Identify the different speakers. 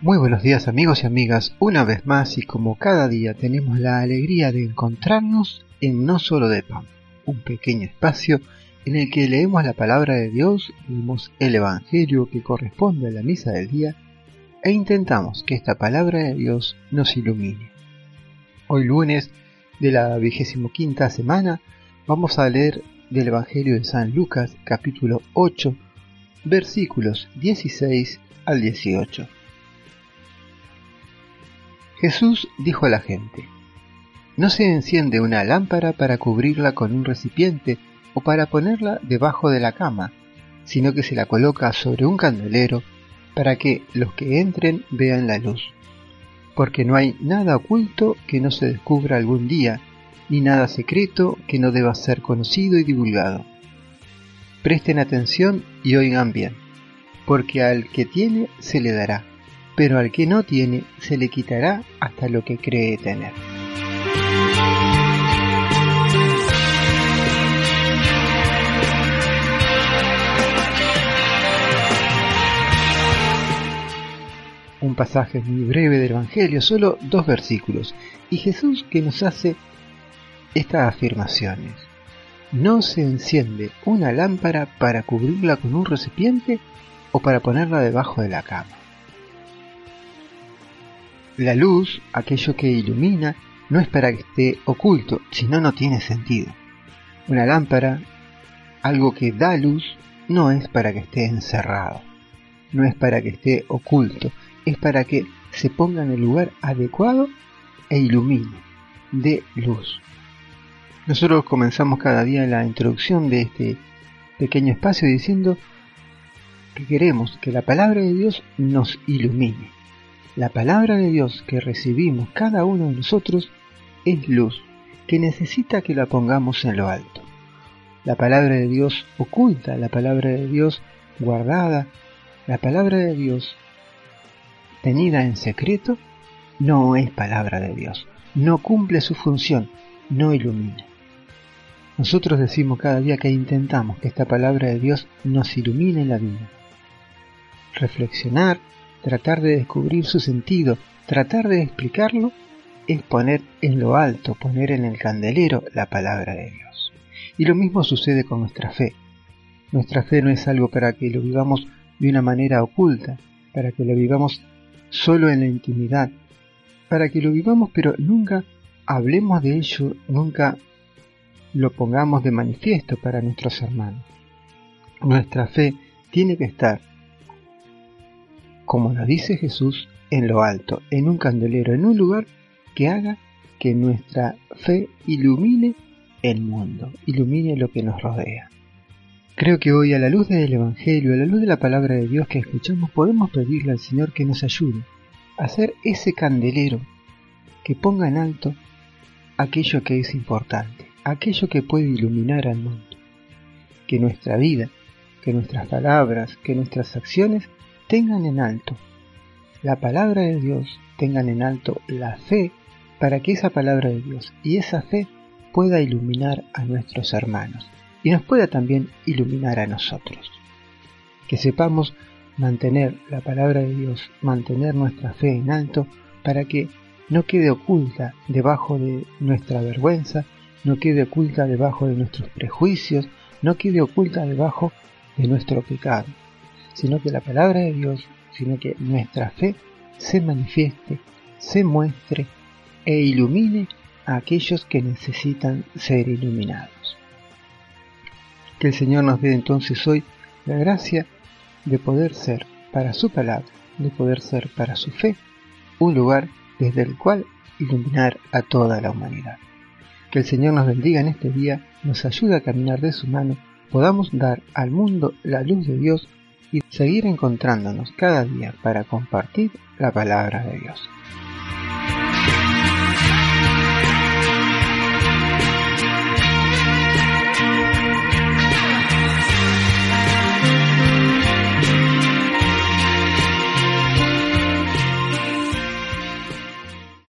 Speaker 1: Muy buenos días amigos y amigas, una vez más y como cada día tenemos la alegría de encontrarnos en No Solo de Pan, un pequeño espacio en el que leemos la palabra de Dios, leemos el Evangelio que corresponde a la misa del día e intentamos que esta palabra de Dios nos ilumine. Hoy lunes de la vigésimo quinta semana vamos a leer del Evangelio de San Lucas capítulo 8 versículos 16 al 18. Jesús dijo a la gente, No se enciende una lámpara para cubrirla con un recipiente o para ponerla debajo de la cama, sino que se la coloca sobre un candelero para que los que entren vean la luz. Porque no hay nada oculto que no se descubra algún día, ni nada secreto que no deba ser conocido y divulgado. Presten atención y oigan bien, porque al que tiene se le dará pero al que no tiene se le quitará hasta lo que cree tener. Un pasaje muy breve del Evangelio, solo dos versículos, y Jesús que nos hace estas afirmaciones. No se enciende una lámpara para cubrirla con un recipiente o para ponerla debajo de la cama la luz, aquello que ilumina, no es para que esté oculto, sino no tiene sentido. Una lámpara, algo que da luz, no es para que esté encerrado, no es para que esté oculto, es para que se ponga en el lugar adecuado e ilumine, de luz. Nosotros comenzamos cada día la introducción de este pequeño espacio diciendo que queremos que la palabra de Dios nos ilumine la palabra de Dios que recibimos cada uno de nosotros es luz, que necesita que la pongamos en lo alto. La palabra de Dios oculta, la palabra de Dios guardada, la palabra de Dios tenida en secreto, no es palabra de Dios, no cumple su función, no ilumina. Nosotros decimos cada día que intentamos que esta palabra de Dios nos ilumine la vida. Reflexionar tratar de descubrir su sentido, tratar de explicarlo, es poner en lo alto, poner en el candelero la palabra de Dios. Y lo mismo sucede con nuestra fe. Nuestra fe no es algo para que lo vivamos de una manera oculta, para que lo vivamos solo en la intimidad, para que lo vivamos pero nunca hablemos de ello, nunca lo pongamos de manifiesto para nuestros hermanos. Nuestra fe tiene que estar como nos dice Jesús, en lo alto, en un candelero, en un lugar que haga que nuestra fe ilumine el mundo, ilumine lo que nos rodea. Creo que hoy a la luz del Evangelio, a la luz de la palabra de Dios que escuchamos, podemos pedirle al Señor que nos ayude a hacer ese candelero que ponga en alto aquello que es importante, aquello que puede iluminar al mundo. Que nuestra vida, que nuestras palabras, que nuestras acciones tengan en alto la palabra de Dios, tengan en alto la fe para que esa palabra de Dios y esa fe pueda iluminar a nuestros hermanos y nos pueda también iluminar a nosotros. Que sepamos mantener la palabra de Dios, mantener nuestra fe en alto para que no quede oculta debajo de nuestra vergüenza, no quede oculta debajo de nuestros prejuicios, no quede oculta debajo de nuestro pecado, sino que la palabra de Dios, sino que nuestra fe se manifieste, se muestre e ilumine a aquellos que necesitan ser iluminados. Que el Señor nos dé entonces hoy la gracia de poder ser para su palabra, de poder ser para su fe, un lugar desde el cual iluminar a toda la humanidad. Que el Señor nos bendiga en este día, nos ayude a caminar de su mano, podamos dar al mundo la luz de Dios y seguir encontrándonos cada día para compartir la palabra de Dios.